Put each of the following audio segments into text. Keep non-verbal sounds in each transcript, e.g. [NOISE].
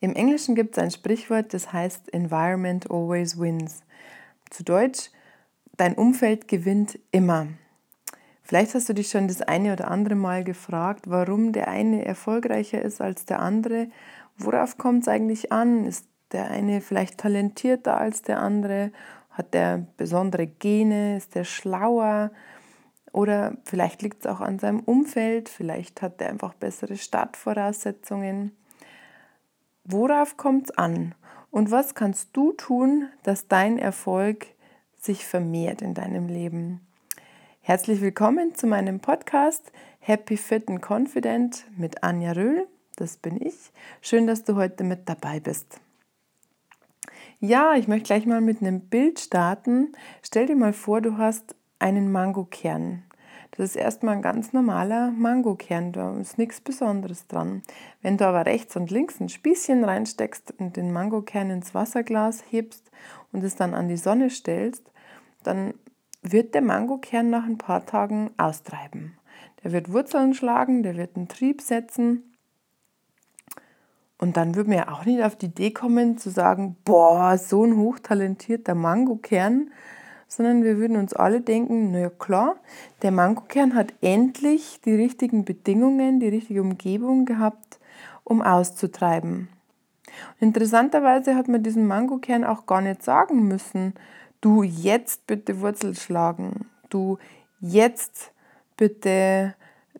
Im Englischen gibt es ein Sprichwort, das heißt Environment always wins. Zu Deutsch, dein Umfeld gewinnt immer. Vielleicht hast du dich schon das eine oder andere Mal gefragt, warum der eine erfolgreicher ist als der andere. Worauf kommt es eigentlich an? Ist der eine vielleicht talentierter als der andere? Hat der besondere Gene? Ist der schlauer? Oder vielleicht liegt es auch an seinem Umfeld, vielleicht hat er einfach bessere Startvoraussetzungen. Worauf kommt es an? Und was kannst du tun, dass dein Erfolg sich vermehrt in deinem Leben? Herzlich willkommen zu meinem Podcast Happy Fit and Confident mit Anja Röhl. Das bin ich. Schön, dass du heute mit dabei bist. Ja, ich möchte gleich mal mit einem Bild starten. Stell dir mal vor, du hast einen Mangokern. Das ist erstmal ein ganz normaler Mangokern, da ist nichts Besonderes dran. Wenn du aber rechts und links ein Spießchen reinsteckst und den Mangokern ins Wasserglas hebst und es dann an die Sonne stellst, dann wird der Mangokern nach ein paar Tagen austreiben. Der wird Wurzeln schlagen, der wird einen Trieb setzen. Und dann würde ja auch nicht auf die Idee kommen zu sagen, boah, so ein hochtalentierter Mangokern, sondern wir würden uns alle denken, naja klar, der Mangokern hat endlich die richtigen Bedingungen, die richtige Umgebung gehabt, um auszutreiben. Und interessanterweise hat man diesen Mangokern auch gar nicht sagen müssen, du jetzt bitte Wurzel schlagen, du jetzt bitte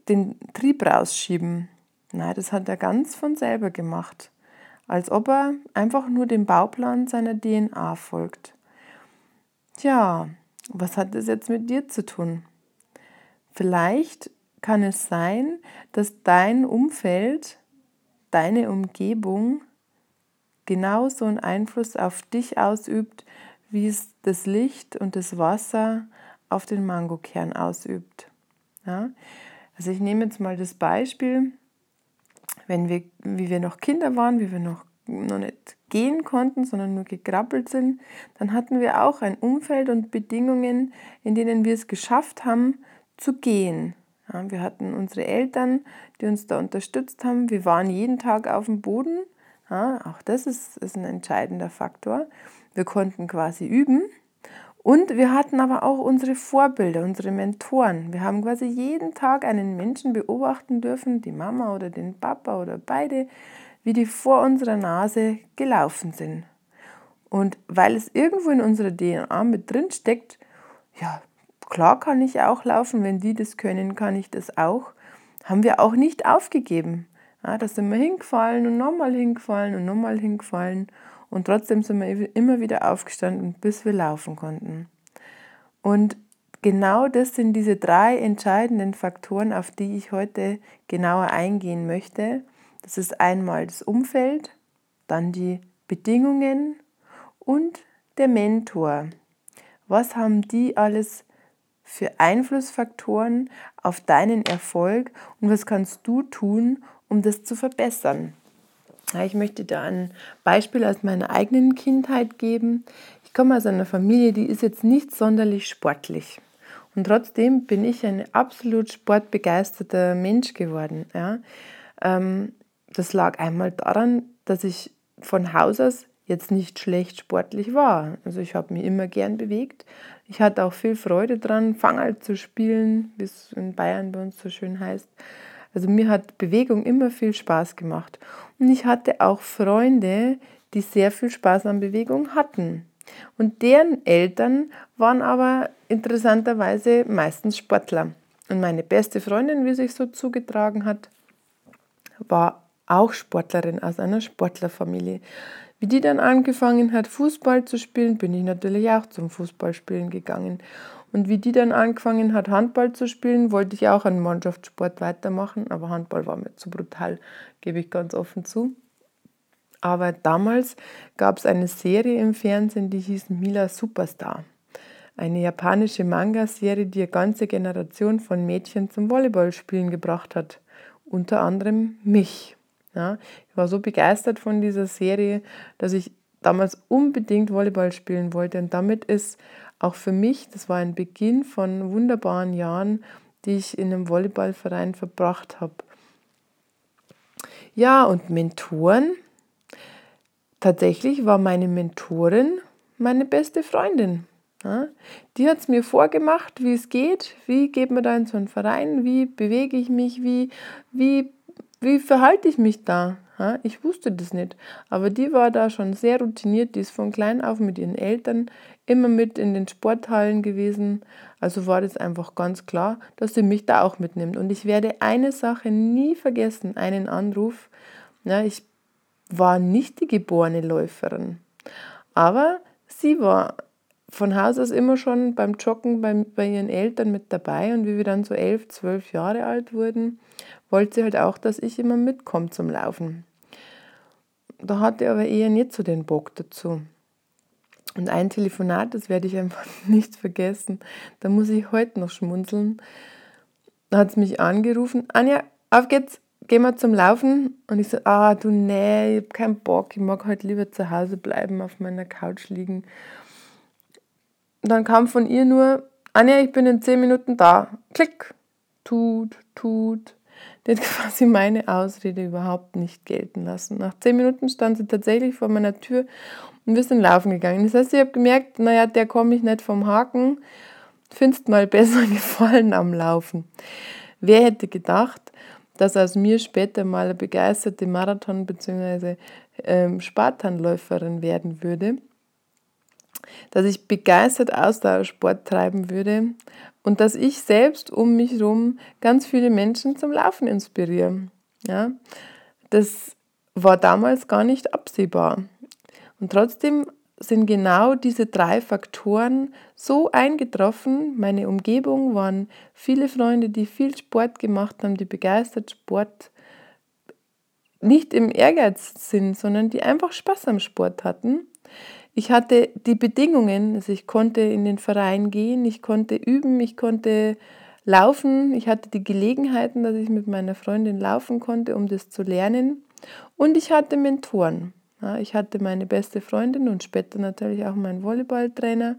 den Trieb rausschieben. Nein, das hat er ganz von selber gemacht, als ob er einfach nur dem Bauplan seiner DNA folgt. Tja, was hat das jetzt mit dir zu tun? Vielleicht kann es sein, dass dein Umfeld, deine Umgebung genauso einen Einfluss auf dich ausübt, wie es das Licht und das Wasser auf den Mangokern ausübt. Ja? Also ich nehme jetzt mal das Beispiel, wenn wir, wie wir noch Kinder waren, wie wir noch noch nicht gehen konnten, sondern nur gekrabbelt sind, dann hatten wir auch ein Umfeld und Bedingungen, in denen wir es geschafft haben, zu gehen. Ja, wir hatten unsere Eltern, die uns da unterstützt haben. Wir waren jeden Tag auf dem Boden. Ja, auch das ist, ist ein entscheidender Faktor. Wir konnten quasi üben. Und wir hatten aber auch unsere Vorbilder, unsere Mentoren. Wir haben quasi jeden Tag einen Menschen beobachten dürfen, die Mama oder den Papa oder beide, wie die vor unserer Nase gelaufen sind. Und weil es irgendwo in unserer DNA mit drin steckt, ja, klar kann ich auch laufen, wenn die das können, kann ich das auch, haben wir auch nicht aufgegeben. Ja, da sind wir hingefallen und nochmal hingefallen und nochmal hingefallen und trotzdem sind wir immer wieder aufgestanden, bis wir laufen konnten. Und genau das sind diese drei entscheidenden Faktoren, auf die ich heute genauer eingehen möchte das ist einmal das Umfeld, dann die Bedingungen und der Mentor. Was haben die alles für Einflussfaktoren auf deinen Erfolg und was kannst du tun, um das zu verbessern? Ich möchte da ein Beispiel aus meiner eigenen Kindheit geben. Ich komme aus einer Familie, die ist jetzt nicht sonderlich sportlich. Und trotzdem bin ich ein absolut sportbegeisterter Mensch geworden. Ja. Ähm, das lag einmal daran, dass ich von Haus aus jetzt nicht schlecht sportlich war. Also ich habe mich immer gern bewegt. Ich hatte auch viel Freude dran, Fangal zu spielen, wie es in Bayern bei uns so schön heißt. Also mir hat Bewegung immer viel Spaß gemacht. Und ich hatte auch Freunde, die sehr viel Spaß an Bewegung hatten. Und deren Eltern waren aber interessanterweise meistens Sportler. Und meine beste Freundin, wie sich so zugetragen hat, war auch Sportlerin aus einer Sportlerfamilie. Wie die dann angefangen hat, Fußball zu spielen, bin ich natürlich auch zum Fußballspielen gegangen. Und wie die dann angefangen hat, Handball zu spielen, wollte ich auch einen Mannschaftssport weitermachen, aber Handball war mir zu brutal, gebe ich ganz offen zu. Aber damals gab es eine Serie im Fernsehen, die hieß Mila Superstar. Eine japanische Manga-Serie, die eine ganze Generation von Mädchen zum Volleyballspielen gebracht hat. Unter anderem mich. Ja, ich war so begeistert von dieser Serie, dass ich damals unbedingt Volleyball spielen wollte. Und damit ist auch für mich, das war ein Beginn von wunderbaren Jahren, die ich in einem Volleyballverein verbracht habe. Ja, und Mentoren. tatsächlich war meine Mentorin meine beste Freundin. Ja, die hat es mir vorgemacht, wie es geht, wie geht man da in so einen Verein, wie bewege ich mich, wie, wie, wie verhalte ich mich da. Ich wusste das nicht, aber die war da schon sehr routiniert, die ist von klein auf mit ihren Eltern immer mit in den Sporthallen gewesen. Also war das einfach ganz klar, dass sie mich da auch mitnimmt. Und ich werde eine Sache nie vergessen, einen Anruf. Ja, ich war nicht die geborene Läuferin, aber sie war von Haus aus immer schon beim Joggen bei, bei ihren Eltern mit dabei. Und wie wir dann so elf, zwölf Jahre alt wurden, wollte sie halt auch, dass ich immer mitkomme zum Laufen. Da hatte aber eher nicht so den Bock dazu. Und ein Telefonat, das werde ich einfach [LAUGHS] nicht vergessen, da muss ich heute noch schmunzeln. Da hat es mich angerufen, Anja, auf geht's, gehen wir zum Laufen. Und ich so, ah, du, nee, ich habe keinen Bock, ich mag heute lieber zu Hause bleiben, auf meiner Couch liegen. Und dann kam von ihr nur, Anja, ich bin in zehn Minuten da. Klick, tut, tut. Die hat [LAUGHS] quasi meine Ausrede überhaupt nicht gelten lassen. Nach zehn Minuten stand sie tatsächlich vor meiner Tür und wir sind laufen gegangen. Das heißt, ich habe gemerkt, naja, der komme ich nicht vom Haken. Findest mal [LAUGHS] besser gefallen am Laufen. Wer hätte gedacht, dass aus mir später mal eine begeisterte Marathon- bzw. Ähm, Spartanläuferin werden würde, dass ich begeistert Ausdauersport treiben würde und dass ich selbst um mich herum ganz viele Menschen zum Laufen inspiriere. Ja, das war damals gar nicht absehbar. Und trotzdem sind genau diese drei Faktoren so eingetroffen. Meine Umgebung waren viele Freunde, die viel Sport gemacht haben, die begeistert Sport nicht im Ehrgeiz sind, sondern die einfach Spaß am Sport hatten. Ich hatte die Bedingungen, also ich konnte in den Verein gehen, ich konnte üben, ich konnte laufen, ich hatte die Gelegenheiten, dass ich mit meiner Freundin laufen konnte, um das zu lernen. Und ich hatte Mentoren. Ich hatte meine beste Freundin und später natürlich auch meinen Volleyballtrainer.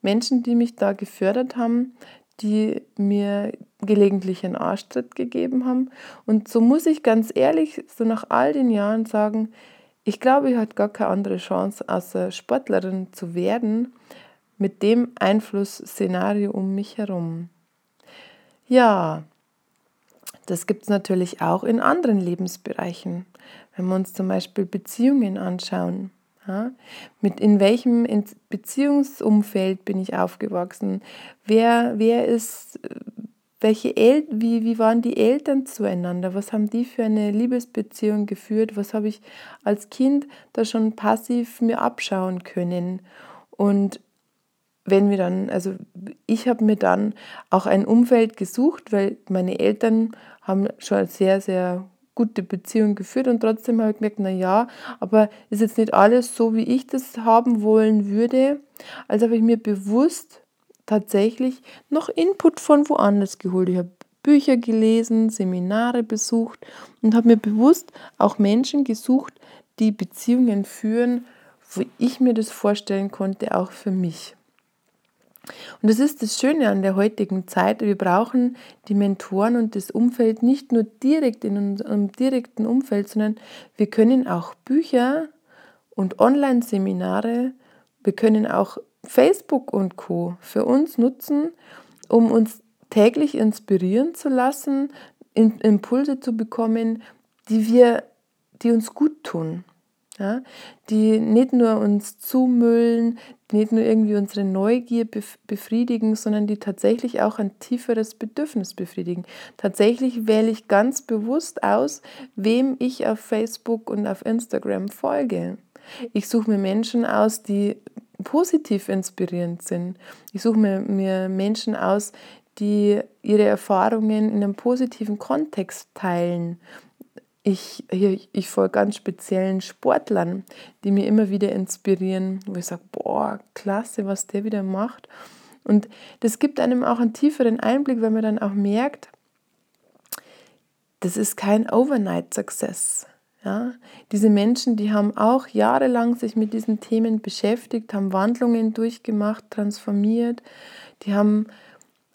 Menschen, die mich da gefördert haben, die mir gelegentlich einen Arschtritt gegeben haben. Und so muss ich ganz ehrlich, so nach all den Jahren sagen, ich glaube, ich hatte gar keine andere Chance, außer Sportlerin zu werden, mit dem Einflussszenario um mich herum. Ja, das gibt es natürlich auch in anderen Lebensbereichen. Wenn wir uns zum Beispiel Beziehungen anschauen, ja, mit in welchem Beziehungsumfeld bin ich aufgewachsen? Wer, wer ist, welche El wie, wie waren die Eltern zueinander? Was haben die für eine Liebesbeziehung geführt? Was habe ich als Kind da schon passiv mir abschauen können? Und wenn wir dann, also ich habe mir dann auch ein Umfeld gesucht, weil meine Eltern haben schon sehr, sehr gute Beziehung geführt und trotzdem habe ich gemerkt, na ja, aber ist jetzt nicht alles so, wie ich das haben wollen würde. Also habe ich mir bewusst tatsächlich noch Input von woanders geholt. Ich habe Bücher gelesen, Seminare besucht und habe mir bewusst auch Menschen gesucht, die Beziehungen führen, wo ich mir das vorstellen konnte, auch für mich. Und das ist das Schöne an der heutigen Zeit. Wir brauchen die Mentoren und das Umfeld nicht nur direkt in unserem direkten Umfeld, sondern wir können auch Bücher und Online-Seminare, wir können auch Facebook und Co. für uns nutzen, um uns täglich inspirieren zu lassen, Impulse zu bekommen, die wir, die uns gut tun ja, die nicht nur uns zumüllen, nicht nur irgendwie unsere Neugier befriedigen, sondern die tatsächlich auch ein tieferes Bedürfnis befriedigen. Tatsächlich wähle ich ganz bewusst aus, wem ich auf Facebook und auf Instagram folge. Ich suche mir Menschen aus, die positiv inspirierend sind. Ich suche mir, mir Menschen aus, die ihre Erfahrungen in einem positiven Kontext teilen, ich, ich folge ganz speziellen Sportlern, die mir immer wieder inspirieren, wo ich sage, boah, klasse, was der wieder macht. Und das gibt einem auch einen tieferen Einblick, weil man dann auch merkt, das ist kein Overnight-Success. Ja? Diese Menschen, die haben auch jahrelang sich mit diesen Themen beschäftigt, haben Wandlungen durchgemacht, transformiert, die haben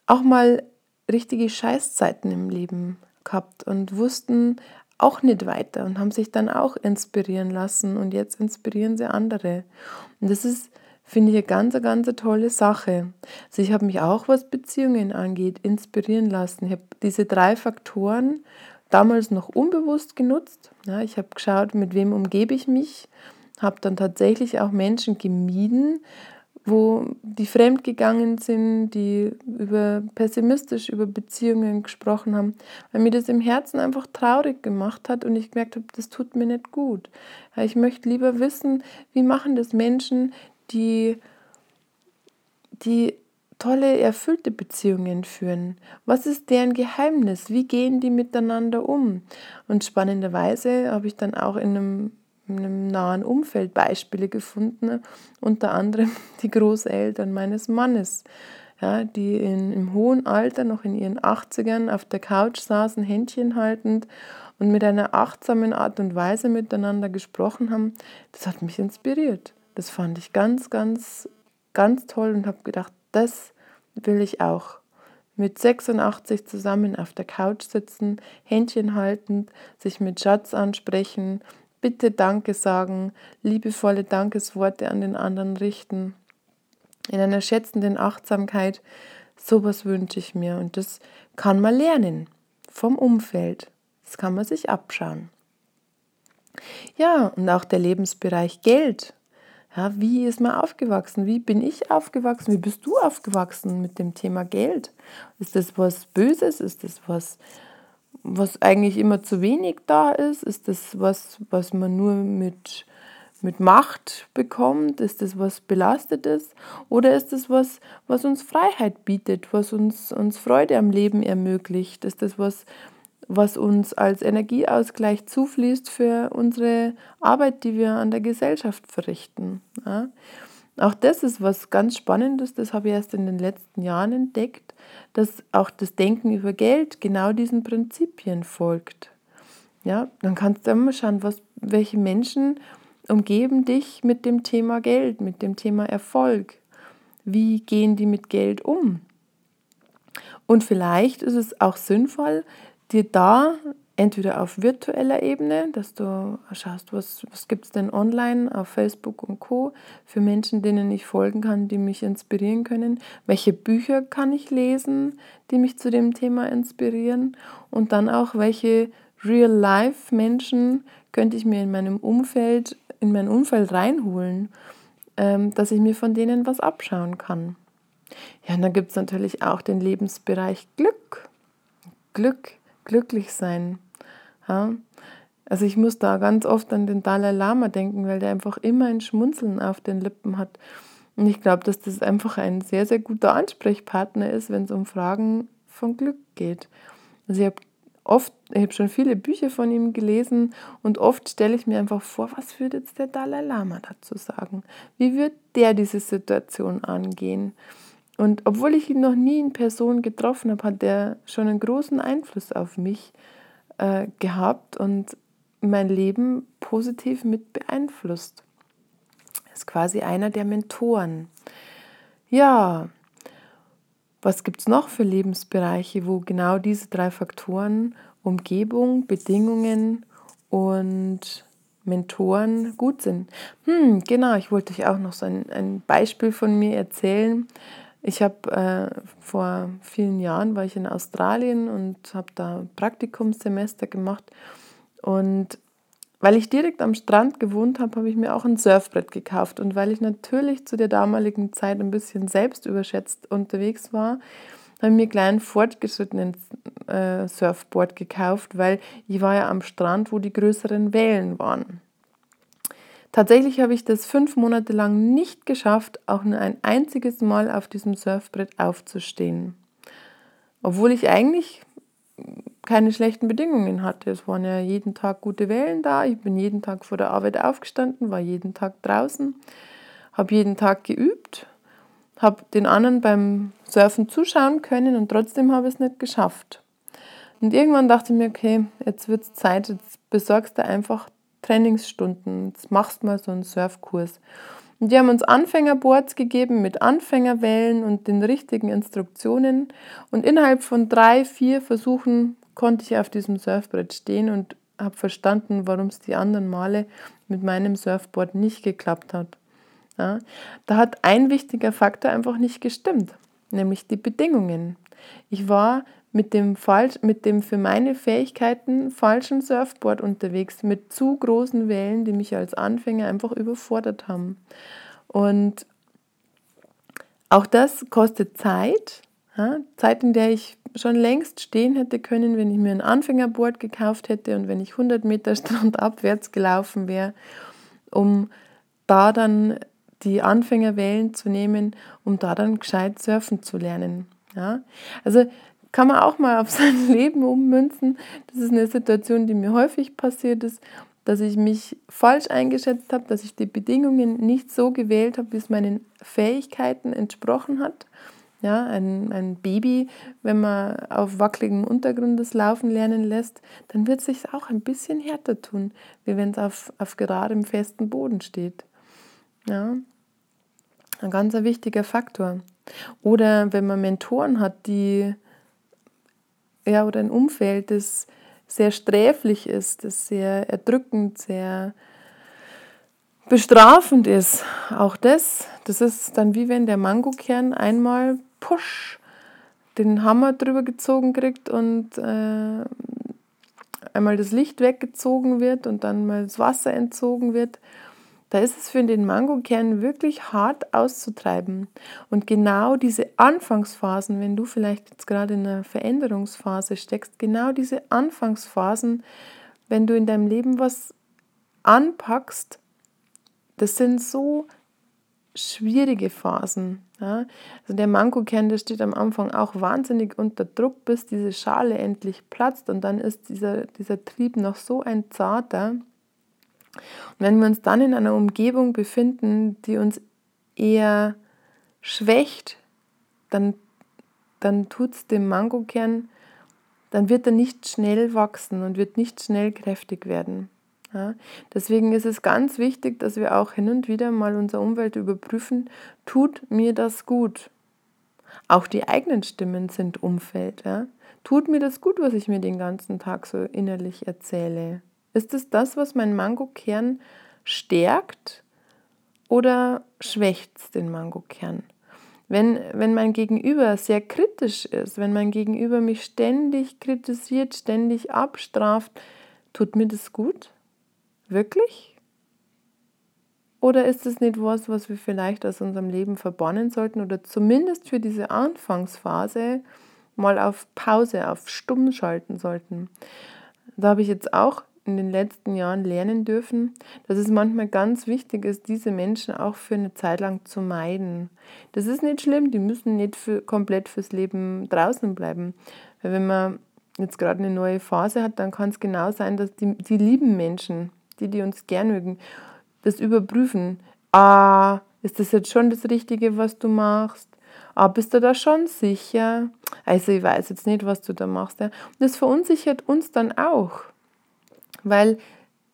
auch mal richtige Scheißzeiten im Leben gehabt und wussten auch nicht weiter und haben sich dann auch inspirieren lassen und jetzt inspirieren sie andere. Und das ist, finde ich, eine ganz, ganz tolle Sache. Also ich habe mich auch, was Beziehungen angeht, inspirieren lassen. Ich habe diese drei Faktoren damals noch unbewusst genutzt. Ja, ich habe geschaut, mit wem umgebe ich mich, habe dann tatsächlich auch Menschen gemieden, wo die fremdgegangen sind, die über pessimistisch über Beziehungen gesprochen haben, weil mir das im Herzen einfach traurig gemacht hat und ich gemerkt habe, das tut mir nicht gut. Ja, ich möchte lieber wissen, wie machen das Menschen, die, die tolle, erfüllte Beziehungen führen. Was ist deren Geheimnis? Wie gehen die miteinander um? Und spannenderweise habe ich dann auch in einem in einem nahen Umfeld Beispiele gefunden, unter anderem [LAUGHS] die Großeltern meines Mannes, ja, die in, im hohen Alter, noch in ihren 80ern, auf der Couch saßen, Händchen haltend und mit einer achtsamen Art und Weise miteinander gesprochen haben. Das hat mich inspiriert. Das fand ich ganz, ganz, ganz toll und habe gedacht, das will ich auch mit 86 zusammen auf der Couch sitzen, Händchen haltend, sich mit Schatz ansprechen, bitte Danke sagen, liebevolle Dankesworte an den anderen richten, in einer schätzenden Achtsamkeit. Sowas wünsche ich mir und das kann man lernen vom Umfeld. Das kann man sich abschauen. Ja, und auch der Lebensbereich Geld. Ja, wie ist man aufgewachsen? Wie bin ich aufgewachsen? Wie bist du aufgewachsen mit dem Thema Geld? Ist das was Böses? Ist das was was eigentlich immer zu wenig da ist? Ist das was, was man nur mit, mit Macht bekommt? Ist das was Belastetes? Oder ist das was, was uns Freiheit bietet, was uns, uns Freude am Leben ermöglicht? Ist das was, was uns als Energieausgleich zufließt für unsere Arbeit, die wir an der Gesellschaft verrichten? Ja? Auch das ist was ganz Spannendes, das habe ich erst in den letzten Jahren entdeckt, dass auch das Denken über Geld genau diesen Prinzipien folgt. Ja, dann kannst du immer schauen, was, welche Menschen umgeben dich mit dem Thema Geld, mit dem Thema Erfolg. Wie gehen die mit Geld um? Und vielleicht ist es auch sinnvoll, dir da entweder auf virtueller Ebene, dass du schaust, was, was gibt es denn online auf Facebook und Co. für Menschen, denen ich folgen kann, die mich inspirieren können. Welche Bücher kann ich lesen, die mich zu dem Thema inspirieren? Und dann auch, welche Real-Life-Menschen könnte ich mir in meinem Umfeld, in mein Umfeld reinholen, ähm, dass ich mir von denen was abschauen kann. Ja, und dann gibt es natürlich auch den Lebensbereich Glück. Glück, glücklich sein. Ja? Also ich muss da ganz oft an den Dalai Lama denken, weil der einfach immer ein Schmunzeln auf den Lippen hat. Und ich glaube, dass das einfach ein sehr, sehr guter Ansprechpartner ist, wenn es um Fragen von Glück geht. Also ich habe oft, ich habe schon viele Bücher von ihm gelesen und oft stelle ich mir einfach vor, was würde jetzt der Dalai Lama dazu sagen? Wie wird der diese Situation angehen? Und obwohl ich ihn noch nie in Person getroffen habe, hat er schon einen großen Einfluss auf mich äh, gehabt und mein Leben positiv mit beeinflusst. Er ist quasi einer der Mentoren. Ja, was gibt es noch für Lebensbereiche, wo genau diese drei Faktoren, Umgebung, Bedingungen und Mentoren gut sind? Hm, genau, ich wollte euch auch noch so ein, ein Beispiel von mir erzählen. Ich habe äh, vor vielen Jahren war ich in Australien und habe da Praktikumssemester gemacht und weil ich direkt am Strand gewohnt habe, habe ich mir auch ein Surfbrett gekauft und weil ich natürlich zu der damaligen Zeit ein bisschen selbst überschätzt unterwegs war, habe ich mir gleich einen fortgeschrittenen äh, Surfboard gekauft, weil ich war ja am Strand, wo die größeren Wellen waren. Tatsächlich habe ich das fünf Monate lang nicht geschafft, auch nur ein einziges Mal auf diesem Surfbrett aufzustehen. Obwohl ich eigentlich keine schlechten Bedingungen hatte. Es waren ja jeden Tag gute Wellen da. Ich bin jeden Tag vor der Arbeit aufgestanden, war jeden Tag draußen, habe jeden Tag geübt, habe den anderen beim Surfen zuschauen können und trotzdem habe ich es nicht geschafft. Und irgendwann dachte ich mir, okay, jetzt wird es Zeit, jetzt besorgst du einfach Trainingsstunden. Jetzt machst mal so einen Surfkurs. Und die haben uns Anfängerboards gegeben mit Anfängerwellen und den richtigen Instruktionen. Und innerhalb von drei, vier Versuchen konnte ich auf diesem Surfbrett stehen und habe verstanden, warum es die anderen Male mit meinem Surfboard nicht geklappt hat. Ja, da hat ein wichtiger Faktor einfach nicht gestimmt, nämlich die Bedingungen. Ich war mit dem, falsch, mit dem für meine Fähigkeiten falschen Surfboard unterwegs, mit zu großen Wellen, die mich als Anfänger einfach überfordert haben. Und auch das kostet Zeit, ja, Zeit, in der ich schon längst stehen hätte können, wenn ich mir ein Anfängerboard gekauft hätte und wenn ich 100 Meter strandabwärts [LAUGHS] gelaufen wäre, um da dann die Anfängerwellen zu nehmen, um da dann gescheit surfen zu lernen. Ja? Also kann man auch mal auf [LAUGHS] sein Leben ummünzen. Das ist eine Situation, die mir häufig passiert ist, dass ich mich falsch eingeschätzt habe, dass ich die Bedingungen nicht so gewählt habe, wie es meinen Fähigkeiten entsprochen hat. Ja, ein, ein Baby, wenn man auf wackeligem Untergrund das Laufen lernen lässt, dann wird es sich auch ein bisschen härter tun, wie wenn es auf, auf geradem festen Boden steht. Ja, ein ganz wichtiger Faktor. Oder wenn man Mentoren hat, die ja, oder ein Umfeld, das sehr sträflich ist, das sehr erdrückend, sehr bestrafend ist. Auch das, das ist dann wie wenn der Mangokern einmal push den Hammer drüber gezogen kriegt und äh, einmal das Licht weggezogen wird und dann mal das Wasser entzogen wird da ist es für den Mangokern wirklich hart auszutreiben. Und genau diese Anfangsphasen, wenn du vielleicht jetzt gerade in einer Veränderungsphase steckst, genau diese Anfangsphasen, wenn du in deinem Leben was anpackst, das sind so schwierige Phasen. Ja? Also der Mangokern, der steht am Anfang auch wahnsinnig unter Druck, bis diese Schale endlich platzt und dann ist dieser, dieser Trieb noch so ein zarter. Und wenn wir uns dann in einer Umgebung befinden, die uns eher schwächt, dann, dann tut es dem Mangokern, dann wird er nicht schnell wachsen und wird nicht schnell kräftig werden. Ja, deswegen ist es ganz wichtig, dass wir auch hin und wieder mal unsere Umwelt überprüfen, tut mir das gut? Auch die eigenen Stimmen sind Umfeld. Ja? Tut mir das gut, was ich mir den ganzen Tag so innerlich erzähle? Ist es das, was mein Mangokern stärkt oder schwächt den Mangokern? Wenn, wenn mein Gegenüber sehr kritisch ist, wenn mein Gegenüber mich ständig kritisiert, ständig abstraft, tut mir das gut? Wirklich? Oder ist es nicht was, was wir vielleicht aus unserem Leben verbannen sollten oder zumindest für diese Anfangsphase mal auf Pause, auf Stumm schalten sollten? Da habe ich jetzt auch in den letzten Jahren lernen dürfen, dass es manchmal ganz wichtig ist, diese Menschen auch für eine Zeit lang zu meiden. Das ist nicht schlimm, die müssen nicht für, komplett fürs Leben draußen bleiben. Weil wenn man jetzt gerade eine neue Phase hat, dann kann es genau sein, dass die, die lieben Menschen, die, die uns gern mögen, das überprüfen. Ah, ist das jetzt schon das Richtige, was du machst? Ah, bist du da schon sicher? Also ich weiß jetzt nicht, was du da machst. Ja. Das verunsichert uns dann auch. Weil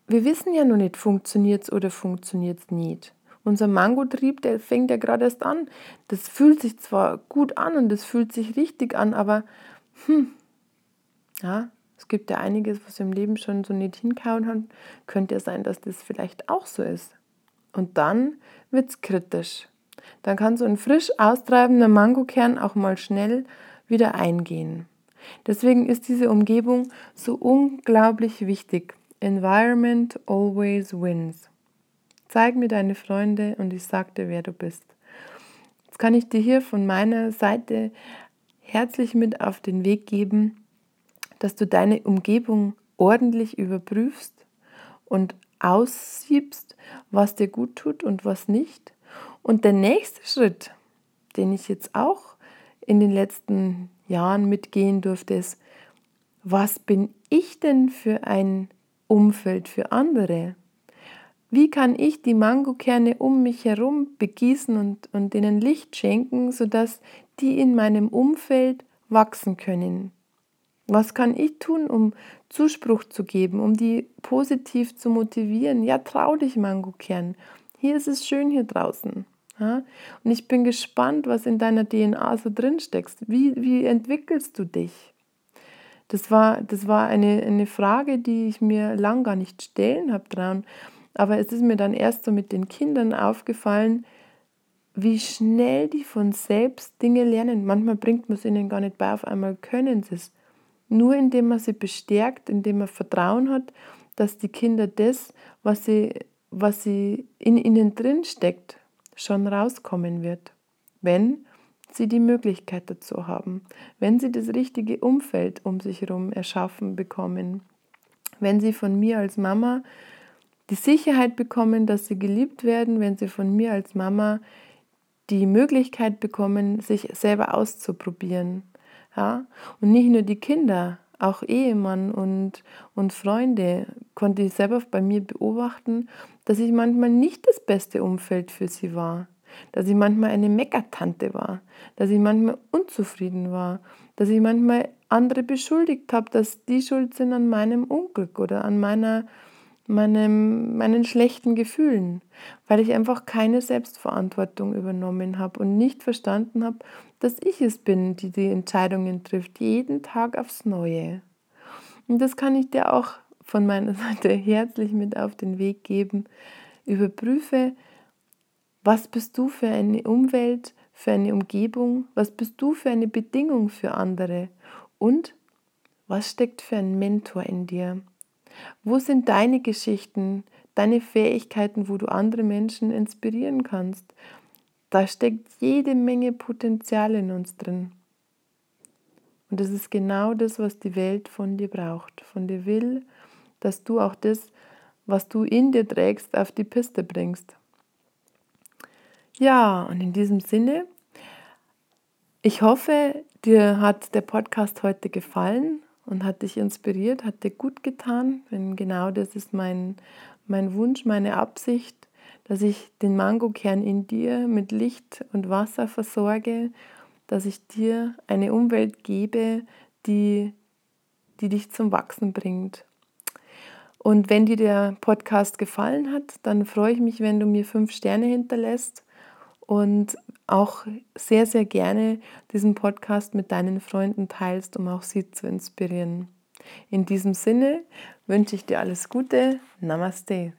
wir wissen ja noch nicht, funktioniert es oder funktioniert es nicht. Unser Mangotrieb, der fängt ja gerade erst an. Das fühlt sich zwar gut an und das fühlt sich richtig an, aber hm, ja, es gibt ja einiges, was im Leben schon so nicht hinkauen hat. Könnte ja sein, dass das vielleicht auch so ist. Und dann wird es kritisch. Dann kann so ein frisch austreibender Mangokern auch mal schnell wieder eingehen. Deswegen ist diese Umgebung so unglaublich wichtig. Environment always wins. Zeig mir deine Freunde und ich sag dir, wer du bist. Jetzt kann ich dir hier von meiner Seite herzlich mit auf den Weg geben, dass du deine Umgebung ordentlich überprüfst und aussiebst, was dir gut tut und was nicht. Und der nächste Schritt, den ich jetzt auch in den letzten Jahren mitgehen durfte, ist, was bin ich denn für ein Umfeld für andere? Wie kann ich die Mangokerne um mich herum begießen und, und denen Licht schenken, sodass die in meinem Umfeld wachsen können? Was kann ich tun, um Zuspruch zu geben, um die positiv zu motivieren? Ja, trau dich, Mangokern. Hier ist es schön hier draußen. Ja? Und ich bin gespannt, was in deiner DNA so drin steckst. Wie, wie entwickelst du dich? Das war, das war eine, eine Frage, die ich mir lang gar nicht stellen habe trauen. Aber es ist mir dann erst so mit den Kindern aufgefallen, wie schnell die von selbst Dinge lernen. Manchmal bringt man es ihnen gar nicht bei, auf einmal können sie es. Nur indem man sie bestärkt, indem man Vertrauen hat, dass die Kinder das, was sie, was sie in ihnen drin steckt, schon rauskommen wird. Wenn sie die Möglichkeit dazu haben, wenn sie das richtige Umfeld um sich herum erschaffen bekommen, wenn sie von mir als Mama die Sicherheit bekommen, dass sie geliebt werden, wenn sie von mir als Mama die Möglichkeit bekommen, sich selber auszuprobieren. Ja? Und nicht nur die Kinder, auch Ehemann und, und Freunde konnte ich selber bei mir beobachten, dass ich manchmal nicht das beste Umfeld für sie war. Dass ich manchmal eine Meckertante war, dass ich manchmal unzufrieden war, dass ich manchmal andere beschuldigt habe, dass die schuld sind an meinem Unglück oder an meiner meinem, meinen schlechten Gefühlen, weil ich einfach keine Selbstverantwortung übernommen habe und nicht verstanden habe, dass ich es bin, die die Entscheidungen trifft, jeden Tag aufs Neue. Und das kann ich dir auch von meiner [LAUGHS] Seite herzlich mit auf den Weg geben. Überprüfe, was bist du für eine Umwelt, für eine Umgebung, was bist du für eine Bedingung für andere und was steckt für ein Mentor in dir. Wo sind deine Geschichten, deine Fähigkeiten, wo du andere Menschen inspirieren kannst? Da steckt jede Menge Potenzial in uns drin. Und das ist genau das, was die Welt von dir braucht. Von dir will, dass du auch das, was du in dir trägst, auf die Piste bringst. Ja, und in diesem Sinne, ich hoffe, dir hat der Podcast heute gefallen und hat dich inspiriert, hat dir gut getan. Denn genau das ist mein, mein Wunsch, meine Absicht, dass ich den Mangokern in dir mit Licht und Wasser versorge, dass ich dir eine Umwelt gebe, die, die dich zum Wachsen bringt. Und wenn dir der Podcast gefallen hat, dann freue ich mich, wenn du mir fünf Sterne hinterlässt und auch sehr, sehr gerne diesen Podcast mit deinen Freunden teilst, um auch sie zu inspirieren. In diesem Sinne wünsche ich dir alles Gute. Namaste.